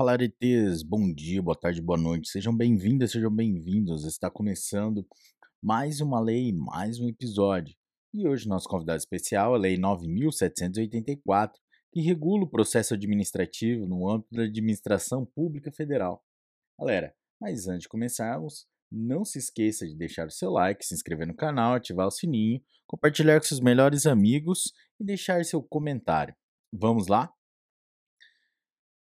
Fala, aretes! Bom dia, boa tarde, boa noite. Sejam bem-vindas, sejam bem-vindos. Está começando mais uma lei, mais um episódio. E hoje nosso convidado especial é a Lei 9.784, que regula o processo administrativo no âmbito da administração pública federal. Galera, mas antes de começarmos, não se esqueça de deixar o seu like, se inscrever no canal, ativar o sininho, compartilhar com seus melhores amigos e deixar seu comentário. Vamos lá?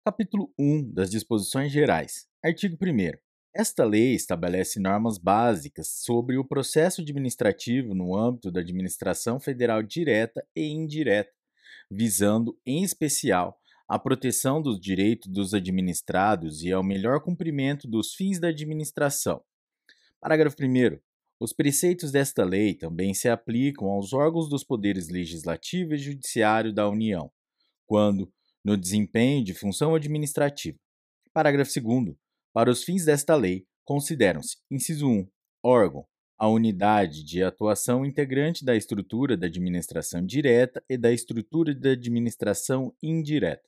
Capítulo 1 das Disposições Gerais. Artigo 1. Esta lei estabelece normas básicas sobre o processo administrativo no âmbito da administração federal direta e indireta, visando, em especial, a proteção dos direitos dos administrados e ao melhor cumprimento dos fins da administração. Parágrafo 1. Os preceitos desta lei também se aplicam aos órgãos dos poderes legislativo e judiciário da União, quando, no desempenho de função administrativa. Parágrafo 2. Para os fins desta lei, consideram-se: inciso 1. órgão, a unidade de atuação integrante da estrutura da administração direta e da estrutura da administração indireta.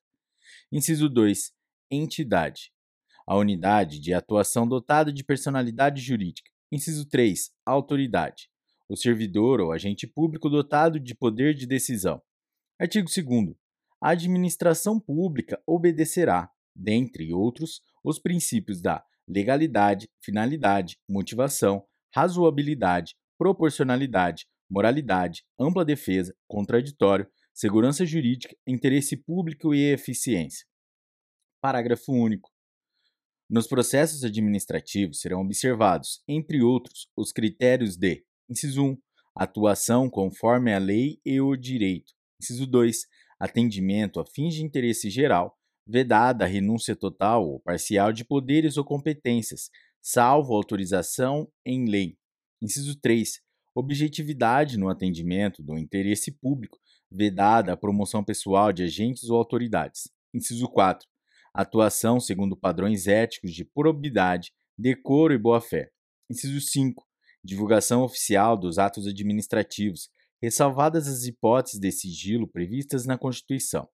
Inciso 2. Entidade, a unidade de atuação dotada de personalidade jurídica. Inciso 3. Autoridade, o servidor ou agente público dotado de poder de decisão. Artigo 2 a administração pública obedecerá, dentre outros, os princípios da legalidade, finalidade, motivação, razoabilidade, proporcionalidade, moralidade, ampla defesa, contraditório, segurança jurídica, interesse público e eficiência. Parágrafo único. Nos processos administrativos serão observados, entre outros, os critérios de: inciso 1, atuação conforme a lei e o direito. Inciso 2, atendimento a fins de interesse geral, vedada a renúncia total ou parcial de poderes ou competências, salvo autorização em lei. Inciso 3. Objetividade no atendimento do interesse público, vedada a promoção pessoal de agentes ou autoridades. Inciso 4. Atuação segundo padrões éticos de probidade, decoro e boa-fé. Inciso 5. Divulgação oficial dos atos administrativos, ressalvadas as hipóteses de sigilo previstas na Constituição.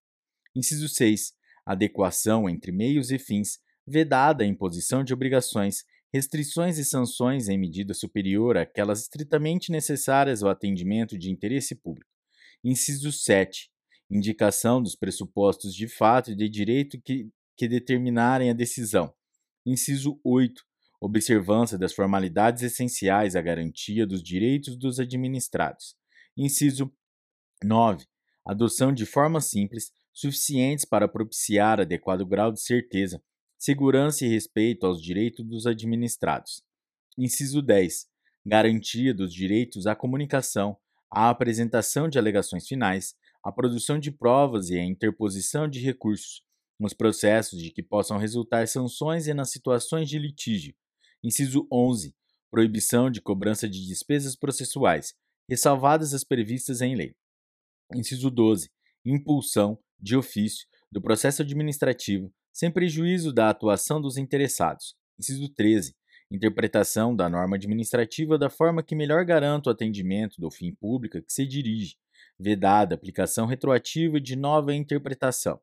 Inciso 6. Adequação entre meios e fins, vedada a imposição de obrigações, restrições e sanções em medida superior àquelas estritamente necessárias ao atendimento de interesse público. Inciso 7. Indicação dos pressupostos de fato e de direito que, que determinarem a decisão. Inciso 8. Observância das formalidades essenciais à garantia dos direitos dos administrados. Inciso 9. Adoção de formas simples, suficientes para propiciar adequado grau de certeza, segurança e respeito aos direitos dos administrados. Inciso 10. Garantia dos direitos à comunicação, à apresentação de alegações finais, à produção de provas e à interposição de recursos, nos processos de que possam resultar sanções e nas situações de litígio. Inciso 11. Proibição de cobrança de despesas processuais, ressalvadas as previstas em lei. Inciso 12. Impulsão, de ofício, do processo administrativo, sem prejuízo da atuação dos interessados. Inciso 13. Interpretação da norma administrativa da forma que melhor garanta o atendimento do fim público que se dirige, vedada aplicação retroativa de nova interpretação.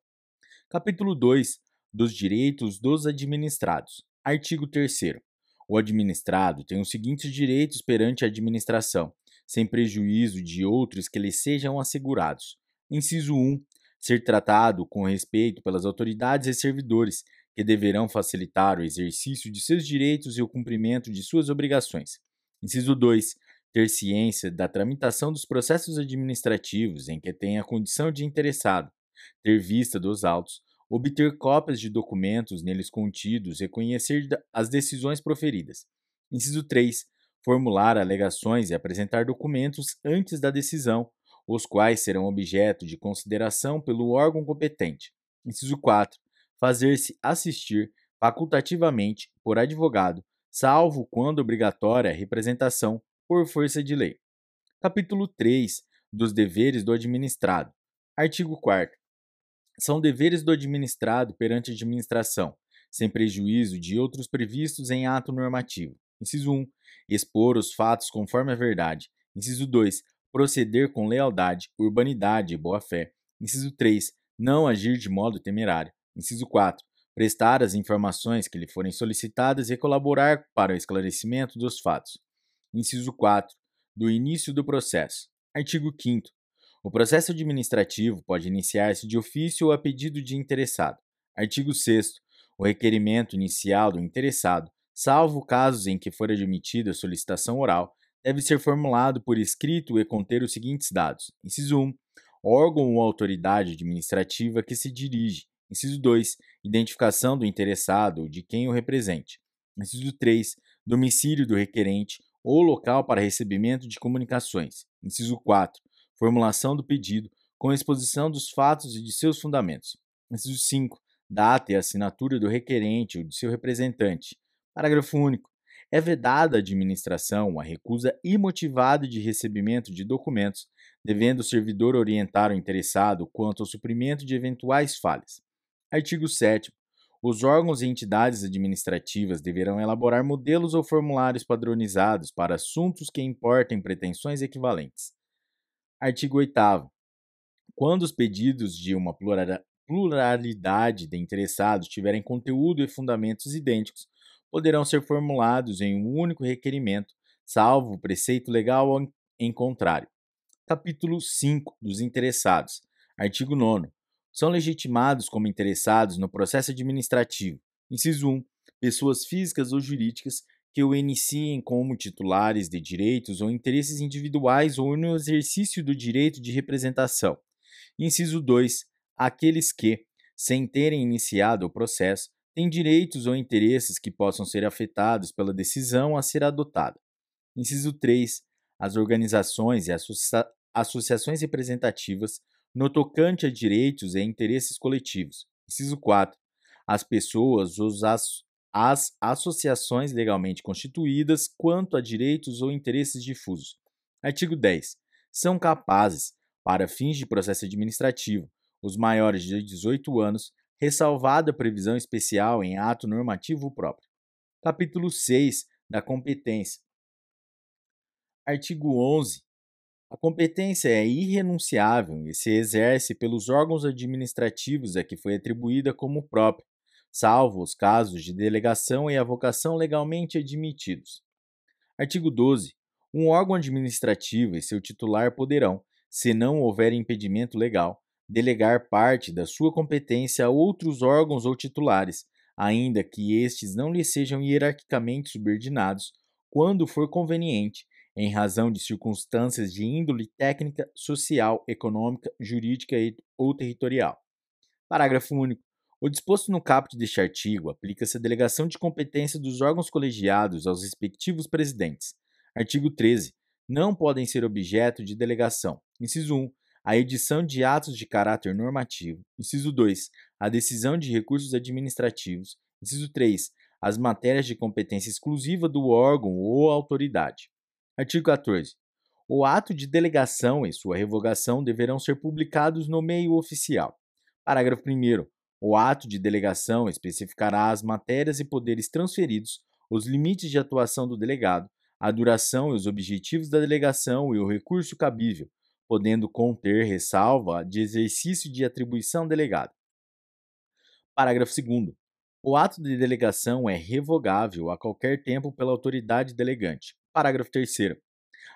Capítulo 2. Dos direitos dos administrados. Artigo 3. O administrado tem os seguintes direitos perante a administração, sem prejuízo de outros que lhe sejam assegurados. Inciso 1. Ser tratado com respeito pelas autoridades e servidores, que deverão facilitar o exercício de seus direitos e o cumprimento de suas obrigações. Inciso 2. Ter ciência da tramitação dos processos administrativos em que tenha condição de interessado, ter vista dos autos, obter cópias de documentos neles contidos e conhecer as decisões proferidas. Inciso 3 formular alegações e apresentar documentos antes da decisão, os quais serão objeto de consideração pelo órgão competente. Inciso 4. Fazer-se assistir facultativamente por advogado, salvo quando obrigatória a representação por força de lei. Capítulo 3 dos deveres do administrado. Artigo 4 São deveres do administrado perante a administração, sem prejuízo de outros previstos em ato normativo. Inciso 1. Expor os fatos conforme a verdade. Inciso 2. Proceder com lealdade, urbanidade e boa-fé. Inciso 3. Não agir de modo temerário. Inciso 4. prestar as informações que lhe forem solicitadas e colaborar para o esclarecimento dos fatos. Inciso 4. Do início do processo. Artigo 5. O processo administrativo pode iniciar-se de ofício ou a pedido de interessado. Artigo 6. O requerimento inicial do interessado, salvo casos em que for admitida solicitação oral, deve ser formulado por escrito e conter os seguintes dados: inciso 1, órgão ou autoridade administrativa que se dirige. Inciso 2, identificação do interessado ou de quem o represente. Inciso 3, domicílio do requerente ou local para recebimento de comunicações. Inciso 4, formulação do pedido com exposição dos fatos e de seus fundamentos. Inciso 5, data e assinatura do requerente ou de seu representante. Parágrafo único. É vedada à administração a recusa imotivada de recebimento de documentos, devendo o servidor orientar o interessado quanto ao suprimento de eventuais falhas. Artigo 7. Os órgãos e entidades administrativas deverão elaborar modelos ou formulários padronizados para assuntos que importem pretensões equivalentes. Artigo 8. Quando os pedidos de uma pluralidade de interessados tiverem conteúdo e fundamentos idênticos, poderão ser formulados em um único requerimento, salvo o preceito legal em contrário. Capítulo 5 dos interessados. Artigo 9. São legitimados como interessados no processo administrativo. Inciso 1. Pessoas físicas ou jurídicas que o iniciem como titulares de direitos ou interesses individuais ou no exercício do direito de representação. Inciso 2. Aqueles que, sem terem iniciado o processo, têm direitos ou interesses que possam ser afetados pela decisão a ser adotada. Inciso 3. As organizações e associa associações representativas no tocante a direitos e interesses coletivos. Inciso 4. As pessoas ou as, as associações legalmente constituídas quanto a direitos ou interesses difusos. Artigo 10. São capazes, para fins de processo administrativo, os maiores de 18 anos, ressalvada a previsão especial em ato normativo próprio. Capítulo 6 da competência. Artigo 11. A competência é irrenunciável e se exerce pelos órgãos administrativos a que foi atribuída como própria, salvo os casos de delegação e avocação legalmente admitidos. Artigo 12. Um órgão administrativo e seu titular poderão, se não houver impedimento legal, delegar parte da sua competência a outros órgãos ou titulares, ainda que estes não lhe sejam hierarquicamente subordinados, quando for conveniente, em razão de circunstâncias de índole técnica, social, econômica, jurídica ou territorial. Parágrafo único. O disposto no caput deste artigo aplica-se à delegação de competência dos órgãos colegiados aos respectivos presidentes. Artigo 13. Não podem ser objeto de delegação. Inciso 1 a edição de atos de caráter normativo. Inciso 2. A decisão de recursos administrativos. Inciso 3. As matérias de competência exclusiva do órgão ou autoridade. Artigo 14. O ato de delegação e sua revogação deverão ser publicados no meio oficial. Parágrafo 1. O ato de delegação especificará as matérias e poderes transferidos, os limites de atuação do delegado, a duração e os objetivos da delegação e o recurso cabível, podendo conter ressalva de exercício de atribuição delegada. Parágrafo 2. O ato de delegação é revogável a qualquer tempo pela autoridade delegante. Parágrafo 3.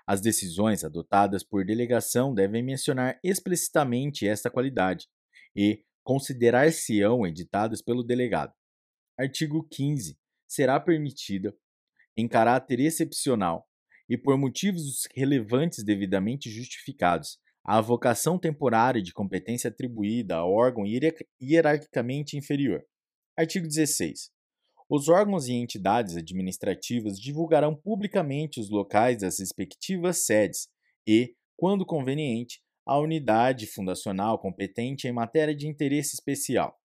As decisões adotadas por delegação devem mencionar explicitamente esta qualidade e considerar-se-ão editadas pelo delegado. Artigo 15. Será permitida, em caráter excepcional, e por motivos relevantes devidamente justificados, a avocação temporária de competência atribuída a órgão hierarquicamente inferior. Artigo 16. Os órgãos e entidades administrativas divulgarão publicamente os locais das respectivas sedes e, quando conveniente, a unidade fundacional competente em matéria de interesse especial.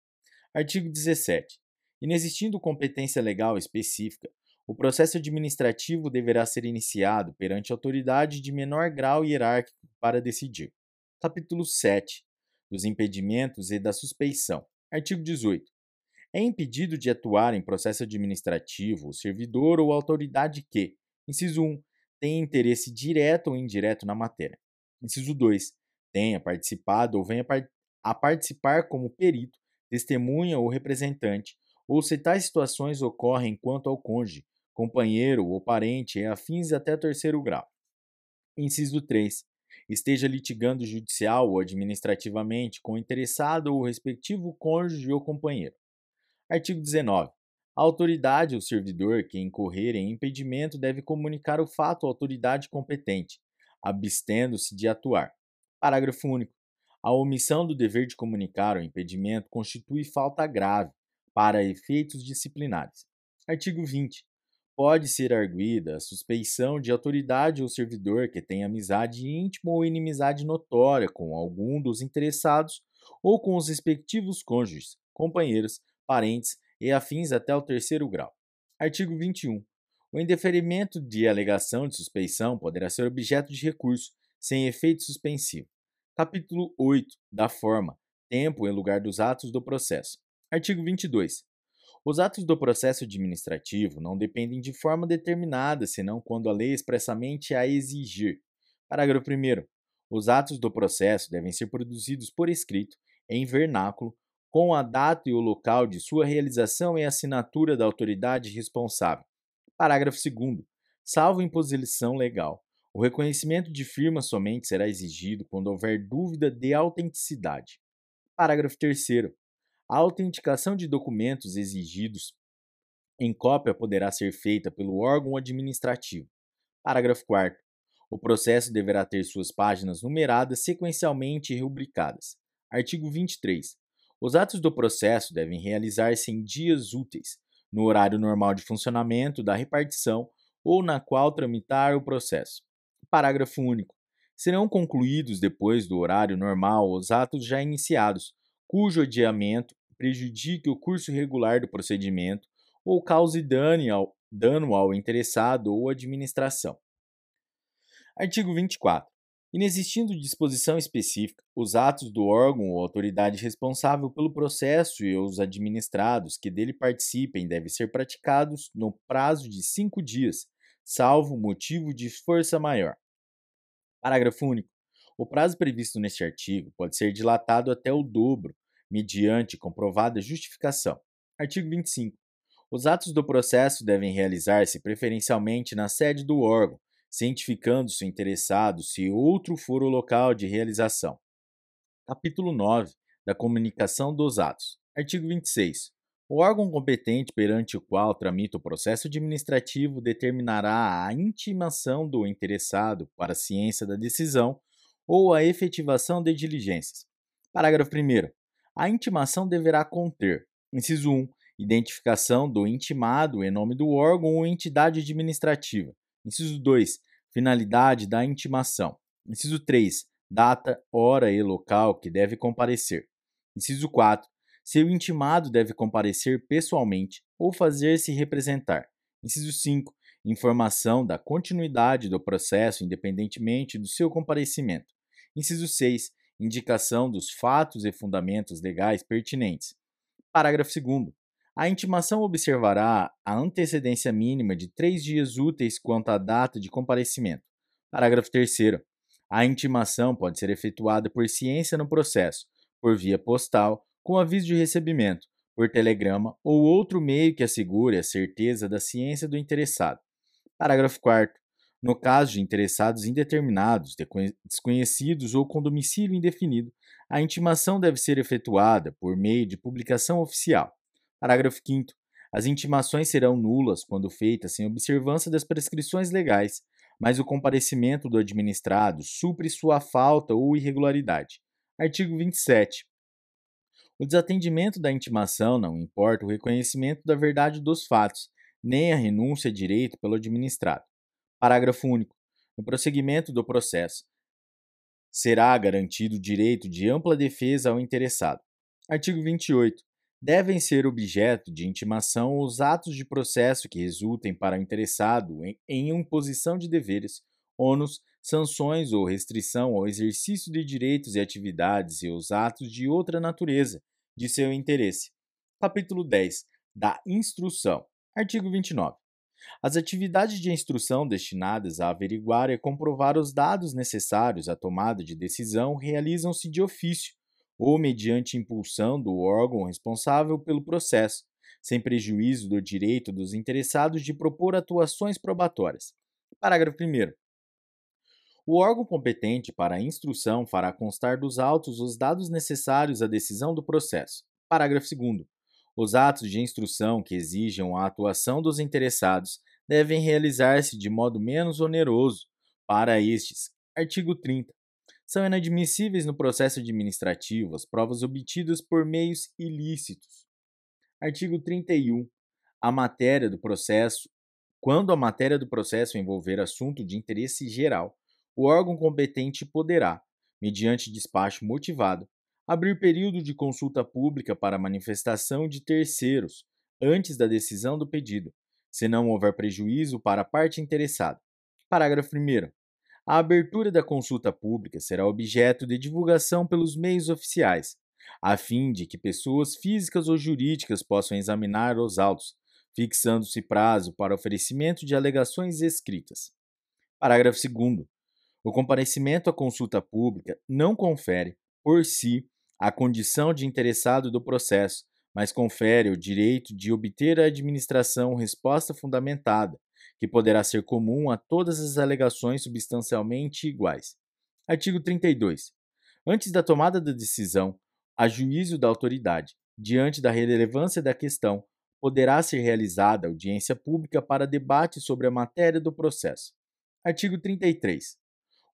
Artigo 17. Inexistindo competência legal específica, o processo administrativo deverá ser iniciado perante autoridade de menor grau hierárquico para decidir. Capítulo 7. Dos impedimentos e da suspeição. Artigo 18. É impedido de atuar em processo administrativo o servidor ou autoridade que, inciso 1, tenha interesse direto ou indireto na matéria. Inciso 2, tenha participado ou venha a participar como perito, testemunha ou representante ou se tais situações ocorrem quanto ao cônjuge, companheiro ou parente e afins até terceiro grau. Inciso 3. Esteja litigando judicial ou administrativamente com o interessado ou respectivo cônjuge ou companheiro. Artigo 19. A autoridade ou servidor que incorrer em impedimento deve comunicar o fato à autoridade competente, abstendo-se de atuar. Parágrafo único. A omissão do dever de comunicar o impedimento constitui falta grave para efeitos disciplinares. Artigo 20. Pode ser arguída a suspeição de autoridade ou servidor que tenha amizade íntima ou inimizade notória com algum dos interessados ou com os respectivos cônjuges, companheiros, parentes e afins até o terceiro grau. Artigo 21. O indeferimento de alegação de suspeição poderá ser objeto de recurso, sem efeito suspensivo. Capítulo 8. Da forma, tempo e lugar dos atos do processo. Artigo 22. Os atos do processo administrativo não dependem de forma determinada, senão quando a lei expressamente a exigir. Parágrafo 1. Os atos do processo devem ser produzidos por escrito, em vernáculo, com a data e o local de sua realização e assinatura da autoridade responsável. Parágrafo 2. Salvo imposição legal, o reconhecimento de firma somente será exigido quando houver dúvida de autenticidade. Parágrafo 3. A autenticação de documentos exigidos em cópia poderá ser feita pelo órgão administrativo. Parágrafo 4. O processo deverá ter suas páginas numeradas sequencialmente e rubricadas. Artigo 23. Os atos do processo devem realizar-se em dias úteis, no horário normal de funcionamento da repartição ou na qual tramitar o processo. Parágrafo único. Serão concluídos depois do horário normal os atos já iniciados, cujo adiamento prejudique o curso regular do procedimento ou cause dano ao, dano ao interessado ou administração. Artigo 24. Inexistindo disposição específica, os atos do órgão ou autoridade responsável pelo processo e os administrados que dele participem devem ser praticados no prazo de cinco dias, salvo motivo de força maior. Parágrafo único. O prazo previsto neste artigo pode ser dilatado até o dobro, mediante comprovada justificação. Artigo 25. Os atos do processo devem realizar-se preferencialmente na sede do órgão, cientificando-se o interessado se outro for o local de realização. Capítulo 9 da Comunicação dos Atos. Artigo 26. O órgão competente perante o qual tramita o processo administrativo determinará a intimação do interessado para a ciência da decisão ou a efetivação de diligências. Parágrafo 1. A intimação deverá conter: inciso 1. Identificação do intimado em nome do órgão ou entidade administrativa. Inciso 2. Finalidade da intimação. Inciso 3. Data, hora e local que deve comparecer. Inciso 4. Se o intimado deve comparecer pessoalmente ou fazer-se representar. Inciso 5. Informação da continuidade do processo independentemente do seu comparecimento. Inciso 6. Indicação dos fatos e fundamentos legais pertinentes. Parágrafo 2. A intimação observará a antecedência mínima de três dias úteis quanto à data de comparecimento. Parágrafo 3. A intimação pode ser efetuada por ciência no processo, por via postal, com aviso de recebimento, por telegrama ou outro meio que assegure a certeza da ciência do interessado. Parágrafo 4. No caso de interessados indeterminados, desconhecidos ou com domicílio indefinido, a intimação deve ser efetuada por meio de publicação oficial. Parágrafo 5. As intimações serão nulas quando feitas sem observância das prescrições legais, mas o comparecimento do administrado supre sua falta ou irregularidade. Artigo 27. O desatendimento da intimação não importa o reconhecimento da verdade dos fatos, nem a renúncia a direito pelo administrado. Parágrafo único. No prosseguimento do processo, será garantido o direito de ampla defesa ao interessado. Artigo 28 devem ser objeto de intimação os atos de processo que resultem para o interessado em, em imposição de deveres, ônus, sanções ou restrição ao exercício de direitos e atividades e os atos de outra natureza de seu interesse. Capítulo 10 da Instrução. Artigo 29. As atividades de instrução destinadas a averiguar e comprovar os dados necessários à tomada de decisão realizam-se de ofício ou mediante impulsão do órgão responsável pelo processo, sem prejuízo do direito dos interessados de propor atuações probatórias. Parágrafo 1. O órgão competente para a instrução fará constar dos autos os dados necessários à decisão do processo. Parágrafo 2. Os atos de instrução que exijam a atuação dos interessados devem realizar-se de modo menos oneroso para estes. Artigo 30. São inadmissíveis no processo administrativo as provas obtidas por meios ilícitos. Artigo 31. A matéria do processo, quando a matéria do processo envolver assunto de interesse geral, o órgão competente poderá, mediante despacho motivado, abrir período de consulta pública para manifestação de terceiros antes da decisão do pedido, se não houver prejuízo para a parte interessada. Parágrafo 1. A abertura da consulta pública será objeto de divulgação pelos meios oficiais, a fim de que pessoas físicas ou jurídicas possam examinar os autos, fixando-se prazo para oferecimento de alegações escritas. Parágrafo 2. O comparecimento à consulta pública não confere, por si, a condição de interessado do processo, mas confere o direito de obter a administração resposta fundamentada, que poderá ser comum a todas as alegações substancialmente iguais. Artigo 32. Antes da tomada da decisão, a juízo da autoridade, diante da relevância da questão, poderá ser realizada audiência pública para debate sobre a matéria do processo. Artigo 33.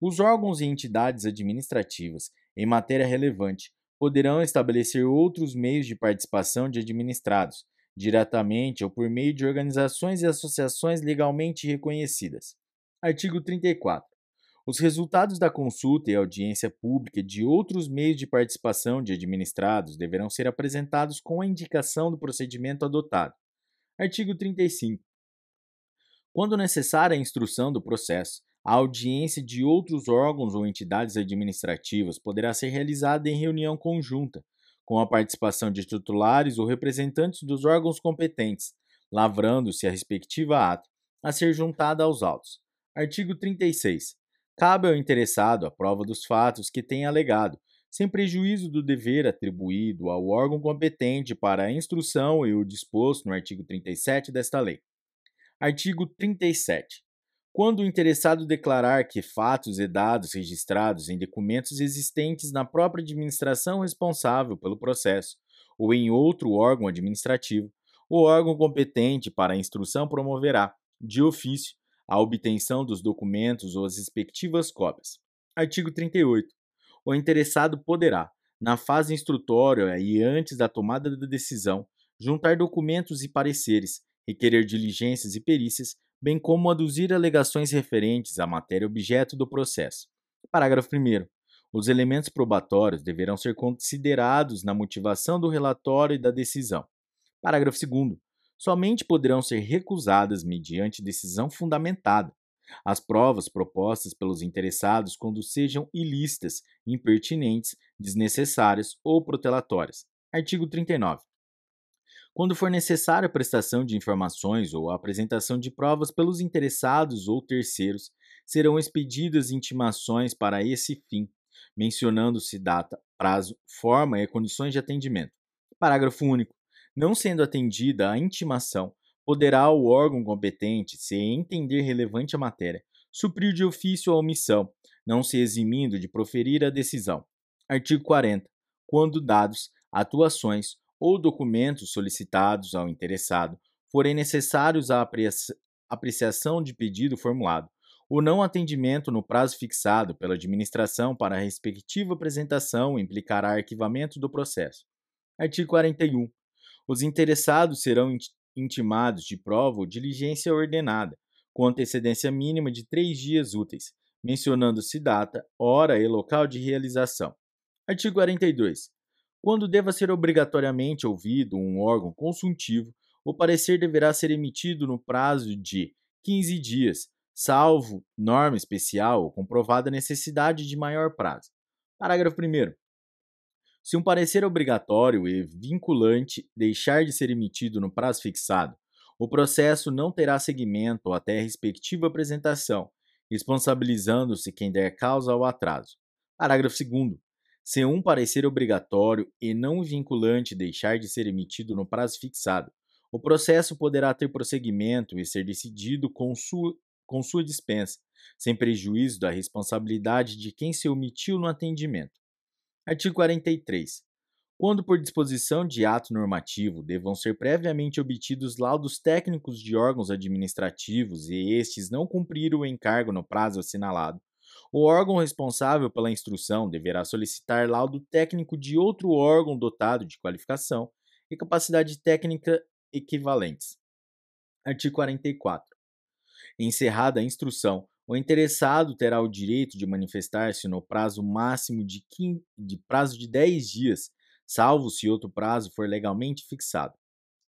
Os órgãos e entidades administrativas, em matéria relevante, poderão estabelecer outros meios de participação de administrados, diretamente ou por meio de organizações e associações legalmente reconhecidas. Artigo 34. Os resultados da consulta e audiência pública de outros meios de participação de administrados deverão ser apresentados com a indicação do procedimento adotado. Artigo 35. Quando necessária a instrução do processo, a audiência de outros órgãos ou entidades administrativas poderá ser realizada em reunião conjunta, com a participação de titulares ou representantes dos órgãos competentes, lavrando-se a respectiva ata a ser juntada aos autos. Artigo 36. Cabe ao interessado a prova dos fatos que tenha alegado, sem prejuízo do dever atribuído ao órgão competente para a instrução e o disposto no artigo 37 desta lei. Artigo 37. Quando o interessado declarar que fatos e dados registrados em documentos existentes na própria administração responsável pelo processo ou em outro órgão administrativo, o órgão competente para a instrução promoverá, de ofício, a obtenção dos documentos ou as respectivas cópias. Artigo 38. O interessado poderá, na fase instrutória e antes da tomada da decisão, juntar documentos e pareceres, requerer diligências e perícias, bem como aduzir alegações referentes à matéria objeto do processo. Parágrafo 1. Os elementos probatórios deverão ser considerados na motivação do relatório e da decisão. Parágrafo 2. Somente poderão ser recusadas mediante decisão fundamentada as provas propostas pelos interessados quando sejam ilícitas, impertinentes, desnecessárias ou protelatórias. Artigo 39. Quando for necessária a prestação de informações ou a apresentação de provas pelos interessados ou terceiros, serão expedidas intimações para esse fim, mencionando-se data, prazo, forma e condições de atendimento. Parágrafo único. Não sendo atendida a intimação, poderá o órgão competente, se entender relevante a matéria, suprir de ofício a omissão, não se eximindo de proferir a decisão. Artigo 40. Quando dados, atuações ou documentos solicitados ao interessado forem necessários à apreciação de pedido formulado, o não atendimento no prazo fixado pela administração para a respectiva apresentação implicará arquivamento do processo. Artigo 41. Os interessados serão intimados de prova ou diligência ordenada, com antecedência mínima de três dias úteis, mencionando-se data, hora e local de realização. Artigo 42. Quando deva ser obrigatoriamente ouvido um órgão consultivo, o parecer deverá ser emitido no prazo de 15 dias, salvo norma especial ou comprovada necessidade de maior prazo. Parágrafo 1. Se um parecer obrigatório e vinculante deixar de ser emitido no prazo fixado, o processo não terá seguimento até a respectiva apresentação, responsabilizando-se quem der causa ao atraso. Parágrafo 2. Se um parecer obrigatório e não vinculante deixar de ser emitido no prazo fixado, o processo poderá ter prosseguimento e ser decidido com sua, com sua dispensa, sem prejuízo da responsabilidade de quem se omitiu no atendimento. Artigo 43. Quando por disposição de ato normativo devam ser previamente obtidos laudos técnicos de órgãos administrativos e estes não cumpriram o encargo no prazo assinalado, o órgão responsável pela instrução deverá solicitar laudo técnico de outro órgão dotado de qualificação e capacidade técnica equivalentes. Artigo 44. Encerrada a instrução, o interessado terá o direito de manifestar-se no prazo máximo de, 15, de prazo de 10 dias, salvo se outro prazo for legalmente fixado.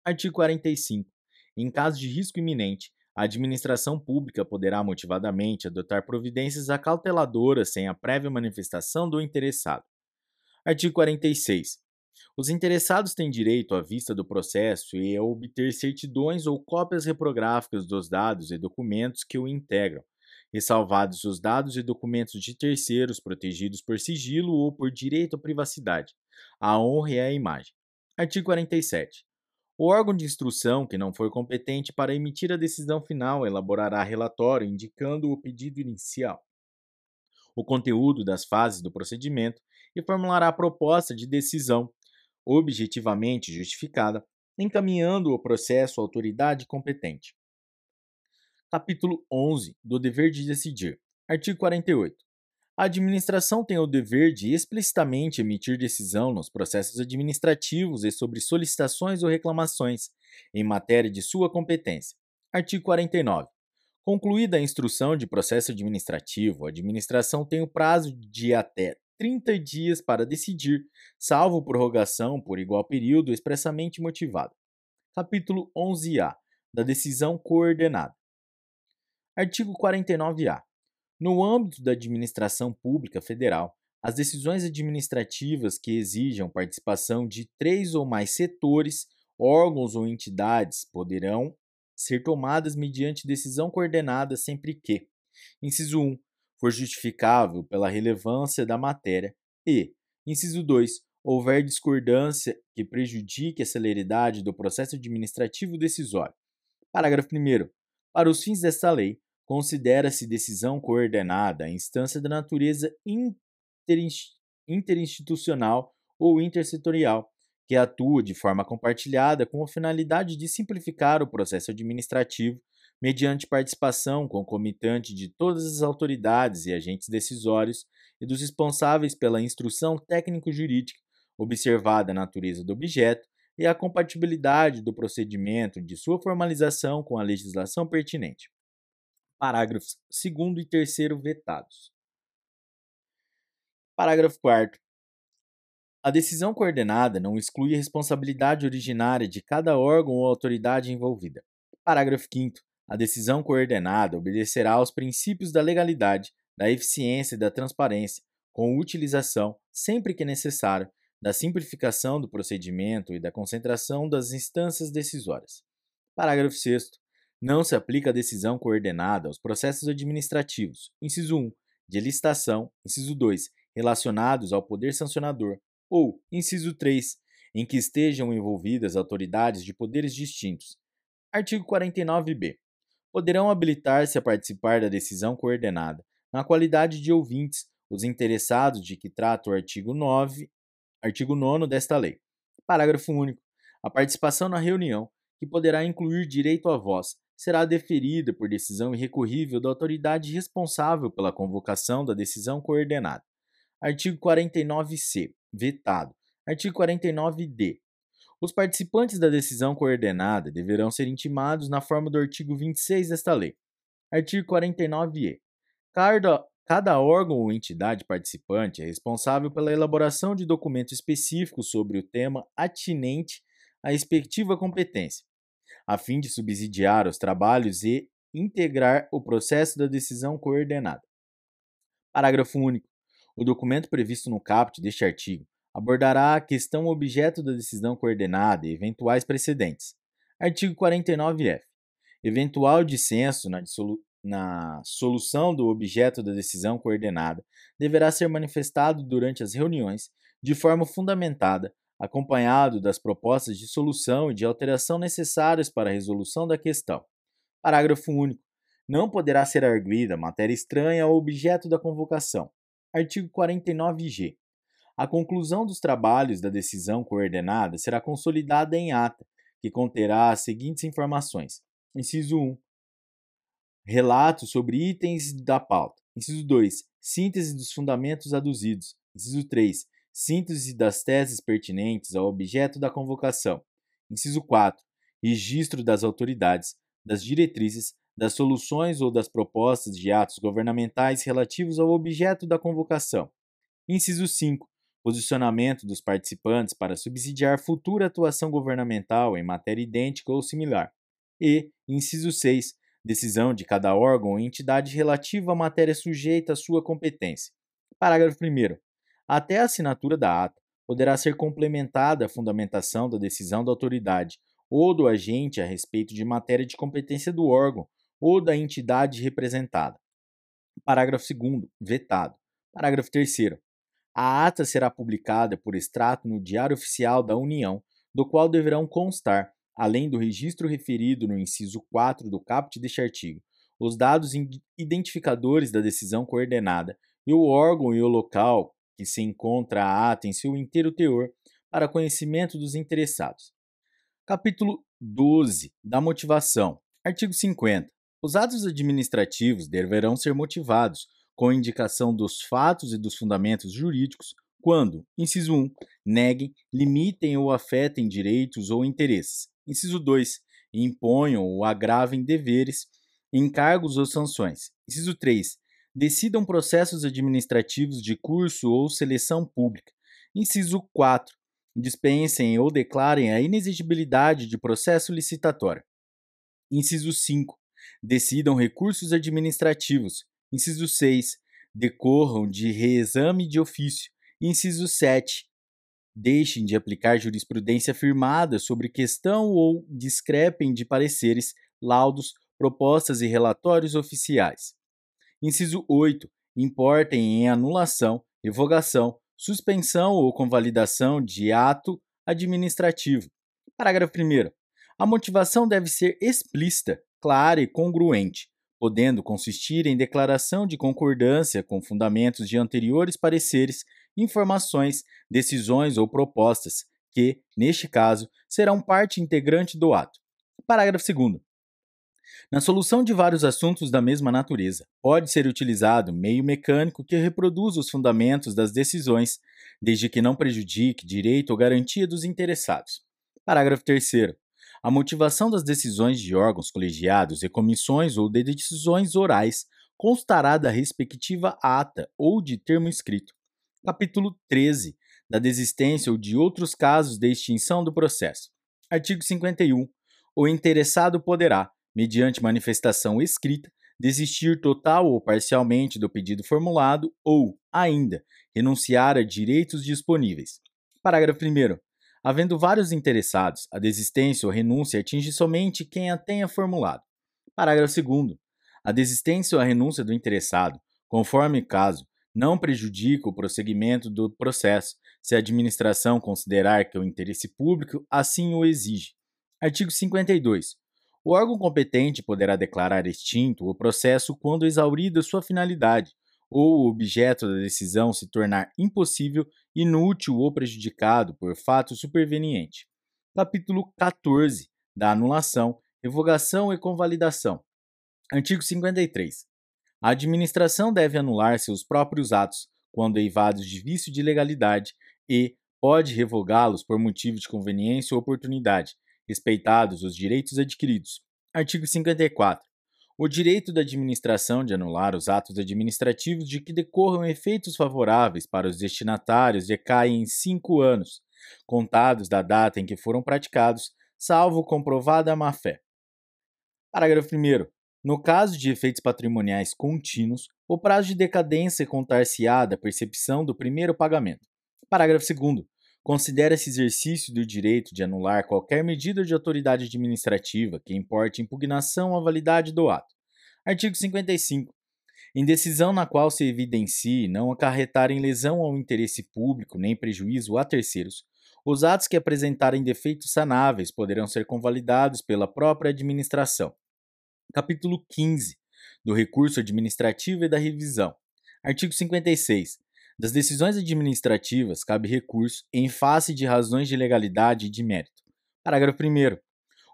Artigo 45. Em caso de risco iminente, a administração pública poderá motivadamente adotar providências acauteladoras sem a prévia manifestação do interessado. Artigo 46. Os interessados têm direito à vista do processo e a obter certidões ou cópias reprográficas dos dados e documentos que o integram, ressalvados os dados e documentos de terceiros protegidos por sigilo ou por direito à privacidade, à honra e à imagem. Artigo 47. O órgão de instrução que não for competente para emitir a decisão final elaborará relatório indicando o pedido inicial, o conteúdo das fases do procedimento e formulará a proposta de decisão objetivamente justificada, encaminhando o processo à autoridade competente. Capítulo 11 do dever de decidir. Artigo 48. A administração tem o dever de explicitamente emitir decisão nos processos administrativos e sobre solicitações ou reclamações em matéria de sua competência. Artigo 49. Concluída a instrução de processo administrativo, a administração tem o prazo de até 30 dias para decidir, salvo prorrogação por igual período expressamente motivado. Capítulo 11A da decisão coordenada. Artigo 49A. No âmbito da administração pública federal, as decisões administrativas que exijam participação de três ou mais setores, órgãos ou entidades poderão ser tomadas mediante decisão coordenada sempre que, inciso 1, for justificável pela relevância da matéria e, inciso 2, houver discordância que prejudique a celeridade do processo administrativo decisório. Parágrafo 1. Para os fins desta lei, Considera-se decisão coordenada a instância da natureza interinstitucional ou intersetorial, que atua de forma compartilhada com a finalidade de simplificar o processo administrativo mediante participação concomitante de todas as autoridades e agentes decisórios e dos responsáveis pela instrução técnico-jurídica, observada a natureza do objeto e a compatibilidade do procedimento de sua formalização com a legislação pertinente. Parágrafos 2 e 3 vetados. Parágrafo 4. A decisão coordenada não exclui a responsabilidade originária de cada órgão ou autoridade envolvida. Parágrafo 5. A decisão coordenada obedecerá aos princípios da legalidade, da eficiência e da transparência, com utilização, sempre que necessário, da simplificação do procedimento e da concentração das instâncias decisórias. Parágrafo 6. Não se aplica a decisão coordenada aos processos administrativos, inciso 1, de licitação, inciso 2, relacionados ao poder sancionador, ou, inciso 3, em que estejam envolvidas autoridades de poderes distintos. Artigo 49b. Poderão habilitar-se a participar da decisão coordenada, na qualidade de ouvintes, os interessados de que trata o artigo 9, artigo 9 desta lei. Parágrafo único. A participação na reunião, que poderá incluir direito à voz, será deferida por decisão irrecorrível da autoridade responsável pela convocação da decisão coordenada. Artigo 49c. Vetado. Artigo 49d. Os participantes da decisão coordenada deverão ser intimados na forma do artigo 26 desta lei. Artigo 49e. Cada, cada órgão ou entidade participante é responsável pela elaboração de documento específico sobre o tema atinente à respectiva competência, a fim de subsidiar os trabalhos e integrar o processo da decisão coordenada. Parágrafo único. O documento previsto no caput deste artigo abordará a questão objeto da decisão coordenada e eventuais precedentes. Artigo 49-F. Eventual dissenso na, dissolu na solução do objeto da decisão coordenada deverá ser manifestado durante as reuniões de forma fundamentada, acompanhado das propostas de solução e de alteração necessárias para a resolução da questão. Parágrafo único. Não poderá ser arguída matéria estranha ao objeto da convocação. Artigo 49-G. A conclusão dos trabalhos da decisão coordenada será consolidada em ata, que conterá as seguintes informações: Inciso 1. Relato sobre itens da pauta. Inciso 2. Síntese dos fundamentos aduzidos. Inciso 3. Síntese das teses pertinentes ao objeto da convocação. Inciso 4. Registro das autoridades, das diretrizes, das soluções ou das propostas de atos governamentais relativos ao objeto da convocação. Inciso 5. Posicionamento dos participantes para subsidiar futura atuação governamental em matéria idêntica ou similar. E, inciso 6, decisão de cada órgão ou entidade relativa à matéria sujeita à sua competência. Parágrafo 1. Até a assinatura da ata, poderá ser complementada a fundamentação da decisão da autoridade ou do agente a respeito de matéria de competência do órgão ou da entidade representada. Parágrafo 2. Vetado. Parágrafo 3. A ata será publicada por extrato no Diário Oficial da União, do qual deverão constar, além do registro referido no inciso 4 do caput deste artigo, os dados identificadores da decisão coordenada e o órgão e o local que se encontra a ata em seu inteiro teor para conhecimento dos interessados. Capítulo 12 da motivação. Artigo 50. Os atos administrativos deverão ser motivados com indicação dos fatos e dos fundamentos jurídicos quando, inciso 1, neguem, limitem ou afetem direitos ou interesses, Inciso 2. Imponham ou agravem deveres, encargos ou sanções. Inciso 3. Decidam processos administrativos de curso ou seleção pública. Inciso 4. Dispensem ou declarem a inexigibilidade de processo licitatório. Inciso 5. Decidam recursos administrativos. Inciso 6. Decorram de reexame de ofício. Inciso 7 deixem de aplicar jurisprudência firmada sobre questão ou discrepem de pareceres, laudos, propostas e relatórios oficiais. Inciso 8. Importem em anulação, revogação, suspensão ou convalidação de ato administrativo. Parágrafo 1. A motivação deve ser explícita, clara e congruente, podendo consistir em declaração de concordância com fundamentos de anteriores pareceres informações, decisões ou propostas que, neste caso, serão parte integrante do ato. Parágrafo 2. Na solução de vários assuntos da mesma natureza, pode ser utilizado meio mecânico que reproduza os fundamentos das decisões, desde que não prejudique direito ou garantia dos interessados. Parágrafo 3. A motivação das decisões de órgãos colegiados e comissões ou de decisões orais constará da respectiva ata ou de termo escrito, Capítulo 13 da desistência ou de outros casos de extinção do processo. Artigo 51. O interessado poderá, mediante manifestação escrita, desistir total ou parcialmente do pedido formulado ou, ainda, renunciar a direitos disponíveis. Parágrafo 1. Havendo vários interessados, a desistência ou renúncia atinge somente quem a tenha formulado. Parágrafo 2. A desistência ou a renúncia do interessado, conforme caso, não prejudica o prosseguimento do processo, se a administração considerar que o interesse público assim o exige. Artigo 52. O órgão competente poderá declarar extinto o processo quando exaurida sua finalidade ou o objeto da decisão se tornar impossível, inútil ou prejudicado por fato superveniente. Capítulo 14 da anulação, revogação e convalidação. Artigo 53. A administração deve anular seus próprios atos quando eivados de vício de legalidade e pode revogá-los por motivo de conveniência ou oportunidade, respeitados os direitos adquiridos. Artigo 54. O direito da administração de anular os atos administrativos de que decorram efeitos favoráveis para os destinatários decai em cinco anos, contados da data em que foram praticados, salvo comprovada má-fé. Parágrafo 1. No caso de efeitos patrimoniais contínuos, o prazo de decadência contar-se-á da percepção do primeiro pagamento. Parágrafo 2. Considera-se exercício do direito de anular qualquer medida de autoridade administrativa que importe impugnação à validade do ato, Artigo 55. Em decisão na qual se evidencie não acarretarem lesão ao interesse público nem prejuízo a terceiros, os atos que apresentarem defeitos sanáveis poderão ser convalidados pela própria administração. Capítulo 15 do recurso administrativo e da revisão. Artigo 56. Das decisões administrativas cabe recurso em face de razões de legalidade e de mérito. Parágrafo 1.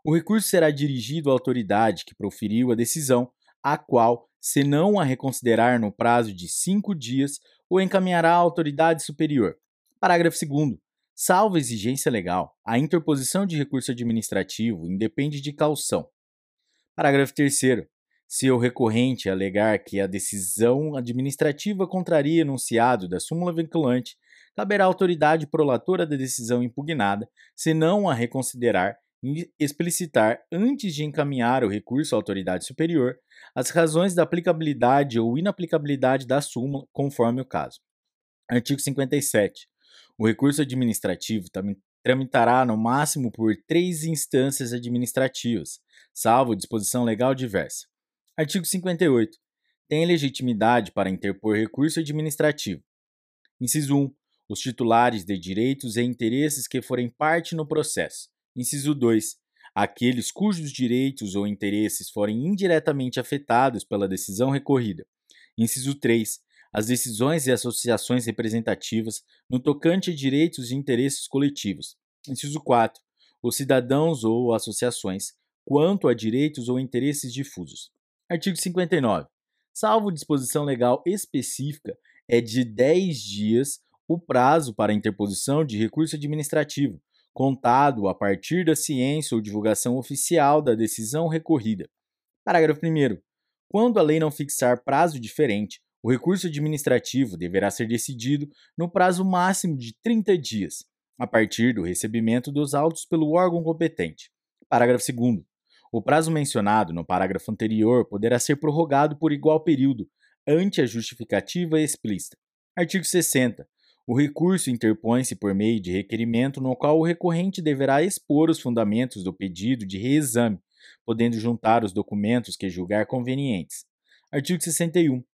O recurso será dirigido à autoridade que proferiu a decisão, a qual, se não a reconsiderar no prazo de cinco dias, o encaminhará à autoridade superior. Parágrafo 2. Salvo exigência legal, a interposição de recurso administrativo independe de caução. Parágrafo 3. Se o recorrente alegar que a decisão administrativa contraria enunciado da súmula vinculante, caberá à autoridade prolatora da decisão impugnada, se não a reconsiderar, explicitar, antes de encaminhar o recurso à autoridade superior, as razões da aplicabilidade ou inaplicabilidade da súmula, conforme o caso. Artigo 57. O recurso administrativo tramitará no máximo por três instâncias administrativas, salvo disposição legal diversa. Artigo 58. Tem legitimidade para interpor recurso administrativo. Inciso 1. Os titulares de direitos e interesses que forem parte no processo. Inciso 2. Aqueles cujos direitos ou interesses forem indiretamente afetados pela decisão recorrida. Inciso 3 as decisões e associações representativas no tocante a direitos e interesses coletivos. Inciso 4. Os cidadãos ou associações, quanto a direitos ou interesses difusos. Artigo 59. Salvo disposição legal específica, é de 10 dias o prazo para interposição de recurso administrativo, contado a partir da ciência ou divulgação oficial da decisão recorrida. Parágrafo 1. Quando a lei não fixar prazo diferente, o recurso administrativo deverá ser decidido no prazo máximo de 30 dias, a partir do recebimento dos autos pelo órgão competente. Parágrafo 2. O prazo mencionado no parágrafo anterior poderá ser prorrogado por igual período, ante a justificativa explícita. Artigo 60. O recurso interpõe-se por meio de requerimento no qual o recorrente deverá expor os fundamentos do pedido de reexame, podendo juntar os documentos que julgar convenientes. Artigo 61.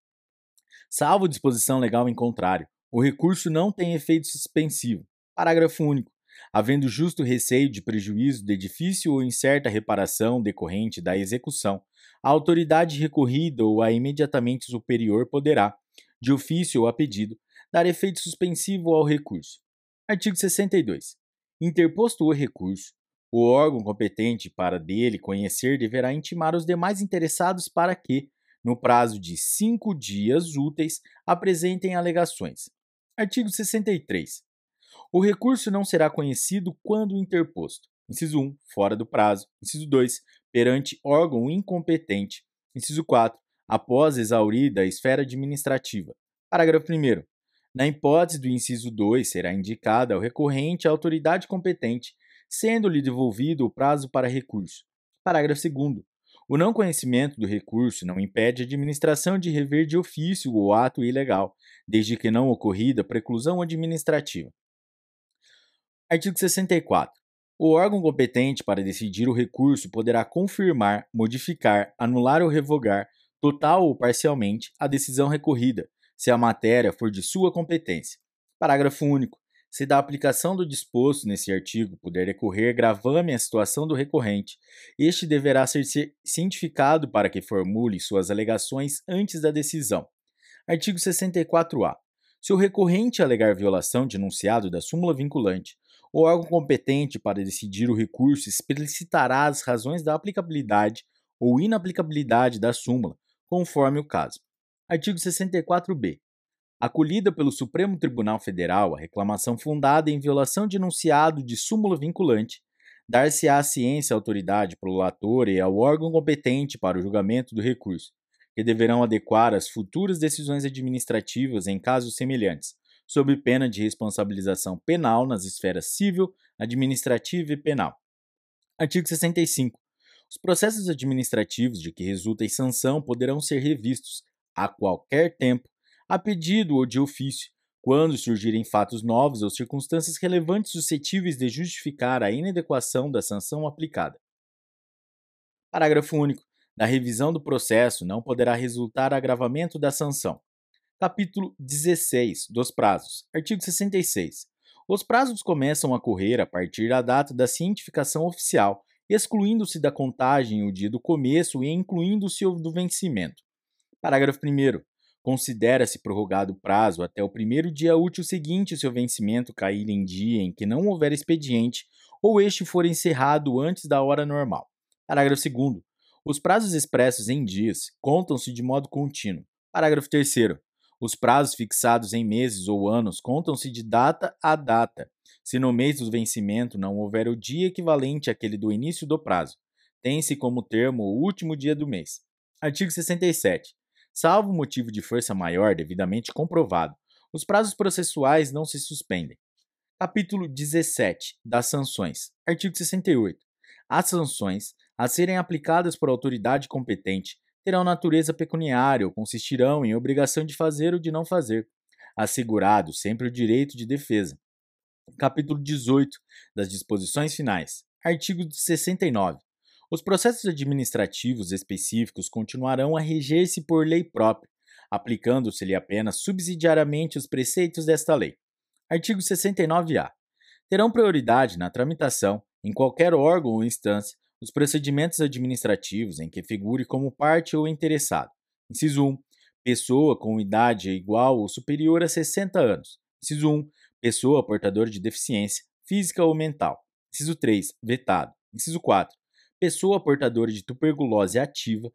Salvo disposição legal em contrário, o recurso não tem efeito suspensivo. Parágrafo único. Havendo justo receio de prejuízo de difícil ou incerta reparação decorrente da execução, a autoridade recorrida ou a imediatamente superior poderá, de ofício ou a pedido, dar efeito suspensivo ao recurso. Artigo 62. Interposto o recurso, o órgão competente para dele conhecer deverá intimar os demais interessados para que, no prazo de cinco dias úteis, apresentem alegações. Artigo 63. O recurso não será conhecido quando interposto. Inciso 1, fora do prazo. Inciso 2, perante órgão incompetente. Inciso 4, após exaurida a esfera administrativa. Parágrafo 1. Na hipótese do inciso 2, será indicada ao recorrente a autoridade competente, sendo-lhe devolvido o prazo para recurso. Parágrafo 2. O não conhecimento do recurso não impede a administração de rever de ofício o ato ilegal, desde que não ocorrida preclusão administrativa. Artigo 64. O órgão competente para decidir o recurso poderá confirmar, modificar, anular ou revogar, total ou parcialmente, a decisão recorrida, se a matéria for de sua competência. Parágrafo único. Se da aplicação do disposto nesse artigo puder decorrer gravame à situação do recorrente, este deverá ser cientificado para que formule suas alegações antes da decisão. Artigo 64-A. Se o recorrente alegar violação de enunciado da súmula vinculante, o órgão competente para decidir o recurso explicitará as razões da aplicabilidade ou inaplicabilidade da súmula, conforme o caso. Artigo 64-B acolhida pelo Supremo Tribunal Federal a reclamação fundada em violação de enunciado de súmula vinculante, dar-se-á ciência à autoridade prolatora e ao órgão competente para o julgamento do recurso, que deverão adequar as futuras decisões administrativas em casos semelhantes, sob pena de responsabilização penal nas esferas civil, administrativa e penal. Artigo 65. Os processos administrativos de que resulta em sanção poderão ser revistos, a qualquer tempo, a pedido ou de ofício, quando surgirem fatos novos ou circunstâncias relevantes suscetíveis de justificar a inadequação da sanção aplicada. Parágrafo único. da revisão do processo não poderá resultar agravamento da sanção. Capítulo 16 dos prazos. Artigo 66. Os prazos começam a correr a partir da data da cientificação oficial, excluindo-se da contagem o dia do começo e incluindo-se o do vencimento. Parágrafo 1. Considera-se prorrogado o prazo até o primeiro dia útil seguinte se o vencimento cair em dia em que não houver expediente ou este for encerrado antes da hora normal. Parágrafo 2. Os prazos expressos em dias contam-se de modo contínuo. Parágrafo 3. Os prazos fixados em meses ou anos contam-se de data a data, se no mês do vencimento não houver o dia equivalente àquele do início do prazo. Tem-se como termo o último dia do mês. Artigo 67 salvo motivo de força maior devidamente comprovado, os prazos processuais não se suspendem. Capítulo 17 das sanções. Artigo 68. As sanções, a serem aplicadas por autoridade competente, terão natureza pecuniária ou consistirão em obrigação de fazer ou de não fazer, assegurado sempre o direito de defesa. Capítulo 18 das disposições finais. Artigo 69. Os processos administrativos específicos continuarão a reger-se por lei própria, aplicando-se-lhe apenas subsidiariamente os preceitos desta lei. Artigo 69-A. Terão prioridade na tramitação, em qualquer órgão ou instância, os procedimentos administrativos em que figure como parte ou interessado. Inciso 1. Pessoa com idade igual ou superior a 60 anos. Inciso 1. Pessoa portadora de deficiência, física ou mental. Inciso 3. Vetado. Inciso 4 pessoa portadora de tuberculose ativa,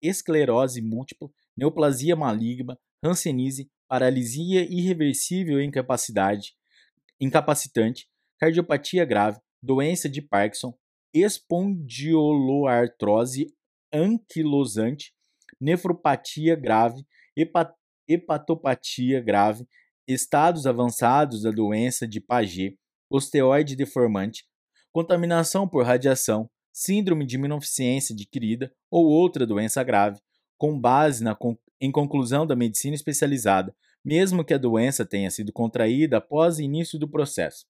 esclerose múltipla, neoplasia maligna, hanseníase, paralisia irreversível e incapacidade, incapacitante, cardiopatia grave, doença de Parkinson, espondioloartrose anquilosante, nefropatia grave, hepatopatia grave, estados avançados da doença de Paget, osteoide deformante, contaminação por radiação, síndrome de imunodeficiência adquirida ou outra doença grave, com base na, em conclusão da medicina especializada, mesmo que a doença tenha sido contraída após o início do processo.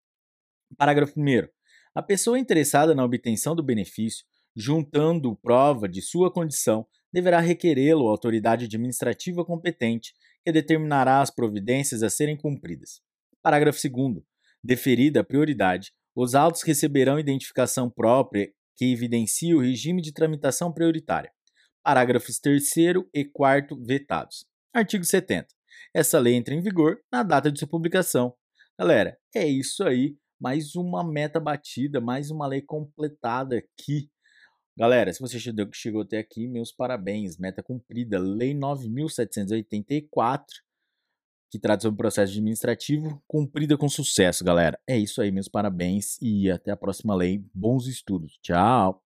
Parágrafo 1. A pessoa interessada na obtenção do benefício, juntando prova de sua condição, deverá requerê-lo à autoridade administrativa competente, que determinará as providências a serem cumpridas. Parágrafo 2. Deferida a prioridade, os autos receberão identificação própria que evidencie o regime de tramitação prioritária. Parágrafos 3 e 4 vetados. Artigo 70. Essa lei entra em vigor na data de sua publicação. Galera, é isso aí. Mais uma meta batida, mais uma lei completada aqui. Galera, se você chegou até aqui, meus parabéns. Meta cumprida. Lei 9.784 que trata sobre o processo administrativo, cumprida com sucesso, galera. É isso aí, meus parabéns e até a próxima lei. Bons estudos. Tchau!